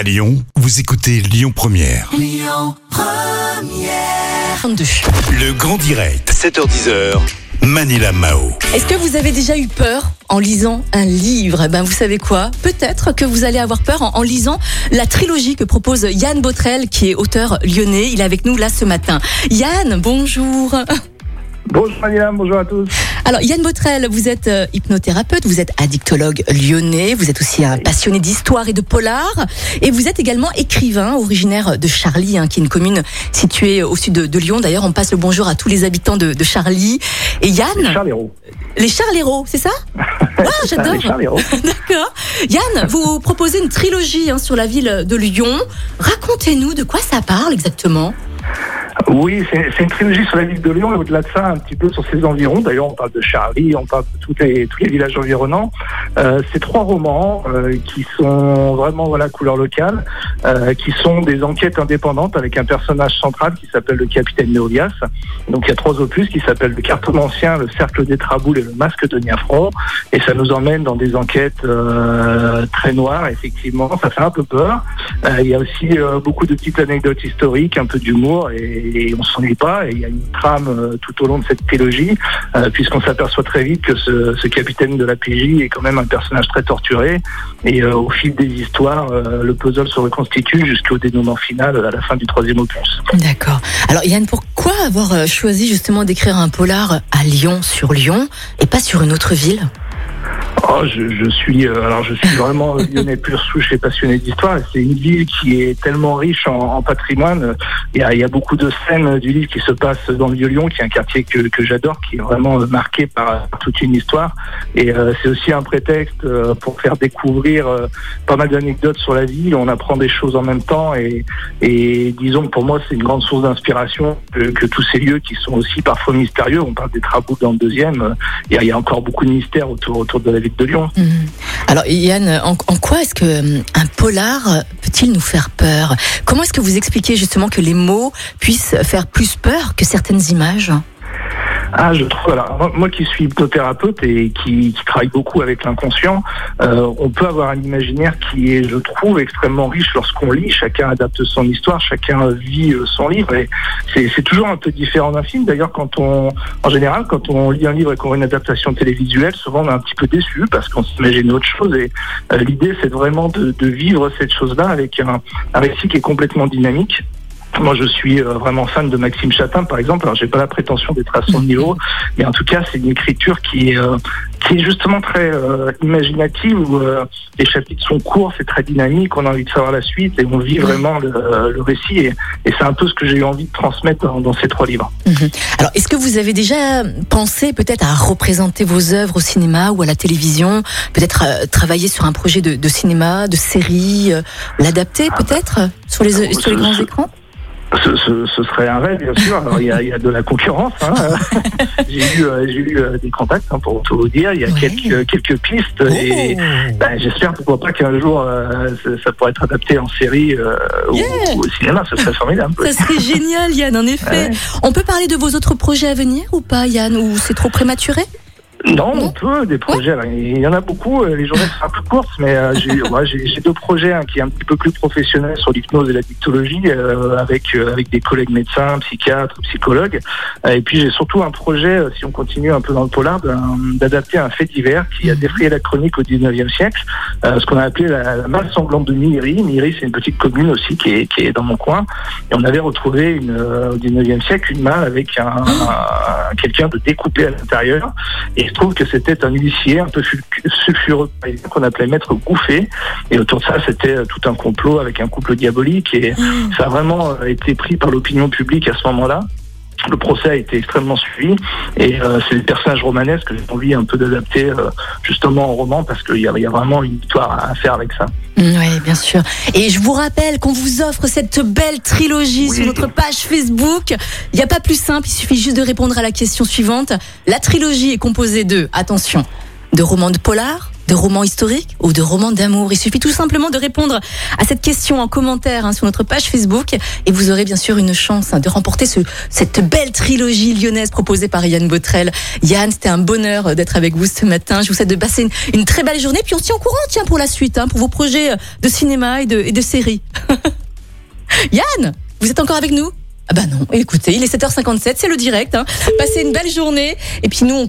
À Lyon, vous écoutez Lyon Première. 32. Le grand direct, 7h10h. Manila Mao. Est-ce que vous avez déjà eu peur en lisant un livre? Eh Ben vous savez quoi? Peut-être que vous allez avoir peur en, en lisant la trilogie que propose Yann Botrel, qui est auteur lyonnais. Il est avec nous là ce matin. Yann, bonjour. Bonjour Maniam, bonjour à tous. Alors Yann Botrel, vous êtes euh, hypnothérapeute, vous êtes addictologue lyonnais, vous êtes aussi un passionné d'histoire et de polar, et vous êtes également écrivain originaire de Charlie, hein, qui est une commune située au sud de, de Lyon. D'ailleurs, on passe le bonjour à tous les habitants de, de Charlie. Et Yann, Charles Hérault. les Charléros, c'est ça? Ah, j'adore. Les. D'accord. Yann, vous proposez une trilogie hein, sur la ville de Lyon. Racontez-nous de quoi ça parle exactement. Oui, c'est une trilogie sur la ville de Lyon et au-delà de ça, un petit peu sur ses environs. D'ailleurs, on parle de Charlie, on parle de tous les, tous les villages environnants. Euh, c'est trois romans euh, qui sont vraiment voilà couleur locale, euh, qui sont des enquêtes indépendantes avec un personnage central qui s'appelle le capitaine Néolias. Donc il y a trois opus qui s'appellent le cartomancien, le cercle des traboules et le masque de Niafron. Et ça nous emmène dans des enquêtes euh, très noires, effectivement. Ça fait un peu peur. Il y a aussi beaucoup de petites anecdotes historiques, un peu d'humour et, et on s'ennuie pas. Et il y a une trame euh, tout au long de cette trilogie, euh, puisqu'on s'aperçoit très vite que ce, ce capitaine de la PJ est quand même un personnage très torturé. Et euh, au fil des histoires, le puzzle se reconstitue jusqu'au dénouement final à la fin du troisième opus. D'accord. Alors Yann, pourquoi avoir choisi justement d'écrire un polar à Lyon sur Lyon et pas sur une autre ville? Oh, je, je suis euh, alors je suis vraiment lyonnais pur souche et passionné d'histoire. C'est une ville qui est tellement riche en, en patrimoine. Il y, a, il y a beaucoup de scènes du livre qui se passent dans le Vieux-Lyon, qui est un quartier que, que j'adore, qui est vraiment euh, marqué par, toute une histoire. Et euh, c'est aussi un prétexte euh, pour faire découvrir euh, pas mal d'anecdotes sur la ville. On apprend des choses en même temps. Et, et disons que pour moi, c'est une grande source d'inspiration que, que tous ces lieux qui sont aussi parfois mystérieux. On parle des travaux dans le deuxième. Il y a, il y a encore beaucoup de mystères autour, autour de la ville Mhm. Alors Yann, en, en quoi est-ce que euh, un polar peut-il nous faire peur? Comment est-ce que vous expliquez justement que les mots puissent faire plus peur que certaines images? Ah, je trouve. Moi, qui suis hypnothérapeute et qui, qui travaille beaucoup avec l'inconscient, euh, on peut avoir un imaginaire qui est, je trouve, extrêmement riche lorsqu'on lit. Chacun adapte son histoire, chacun vit euh, son livre. Et c'est c'est toujours un peu différent d'un film. D'ailleurs, quand on, en général, quand on lit un livre et qu'on a une adaptation télévisuelle, souvent on est un petit peu déçu parce qu'on s'imagine autre chose. Et euh, l'idée, c'est vraiment de, de vivre cette chose-là avec un, un récit qui est complètement dynamique. Moi, je suis euh, vraiment fan de Maxime Chatin, par exemple. Alors, j'ai pas la prétention d'être à son niveau, mais en tout cas, c'est une écriture qui est, euh, qui est justement très euh, imaginative, où euh, les chapitres sont courts, c'est très dynamique, on a envie de savoir la suite et on vit vraiment le, euh, le récit. Et, et c'est un peu ce que j'ai eu envie de transmettre dans, dans ces trois livres. Mhm. Alors, est-ce que vous avez déjà pensé peut-être à représenter vos œuvres au cinéma ou à la télévision Peut-être travailler sur un projet de, de cinéma, de série, euh, l'adapter peut-être sur les, Ah, sur les grands écrans? Ce, ce, ce serait un rêve, bien sûr. Alors, il y a, il y a de la concurrence. Hein. j'ai eu, euh, j'ai eu euh, des contacts, hein, pour tout vous dire. Il y a Ouais. quelques, quelques pistes. Et ben, j'espère, pourquoi pas, qu'un jour, euh, ça, ça pourrait être adapté en série euh, ou- au cinéma. Ce serait formidable. Ça serait génial, Yann, en effet. Ouais. On peut parler de vos autres projets à venir ou pas, Yann Ou c'est trop prématuré? Non, Non on peut, des projets. Il y en a beaucoup. Les journées sont un peu courtes, mais euh, j'ai ouais, deux projets, un qui est un petit peu plus professionnel sur l'hypnose et la dictologie, euh, avec, euh, avec des collègues médecins, psychiatres, psychologues. Euh, et puis j'ai surtout un projet, si on continue un peu dans le polar, d'adapter un fait divers qui a défrayé la chronique au 19e siècle, ce qu'on a appelé la, la malle sanglante de Miri. Miri, c'est une petite commune aussi qui est, qui est dans mon coin. Et on avait retrouvé une, au 19e siècle une malle avec un, un- quelqu'un de découpé à l'intérieur. Et je trouve que c'était un huissier un peu sul- sulfureux qu'on appelait maître Gouffé. Et autour de ça, c'était euh, tout un complot avec un couple diabolique. Et ça a vraiment euh, été pris par l'opinion publique à ce moment-là. Le procès a été extrêmement suivi et euh, c'est des personnages romanesques que j'ai envie un peu d'adapter euh, justement en roman parce qu'il y, a- il y a vraiment une histoire à faire avec ça. Oui, bien sûr. Et je vous rappelle qu'on vous offre cette belle trilogie Oui. sur notre page Facebook. Il n'y a pas plus simple, il suffit juste de répondre à la question suivante. La trilogie est composée de, attention, de romans de polar, de romans historiques ou de romans d'amour Il suffit tout simplement de répondre à cette question en commentaire hein, sur notre page Facebook et vous aurez bien sûr une chance hein, de remporter ce, cette belle trilogie lyonnaise proposée par Yann Botrel. Yann, c'était un bonheur d'être avec vous ce matin. Je vous souhaite de passer une, très belle journée. Puis on se tient au courant, tiens, pour la suite, hein, pour vos projets de cinéma et de, et de séries. Yann, vous êtes encore avec nous? Ah bah non, écoutez, il est 7h57, c'est le direct. Hein. Passez une belle journée et puis nous on...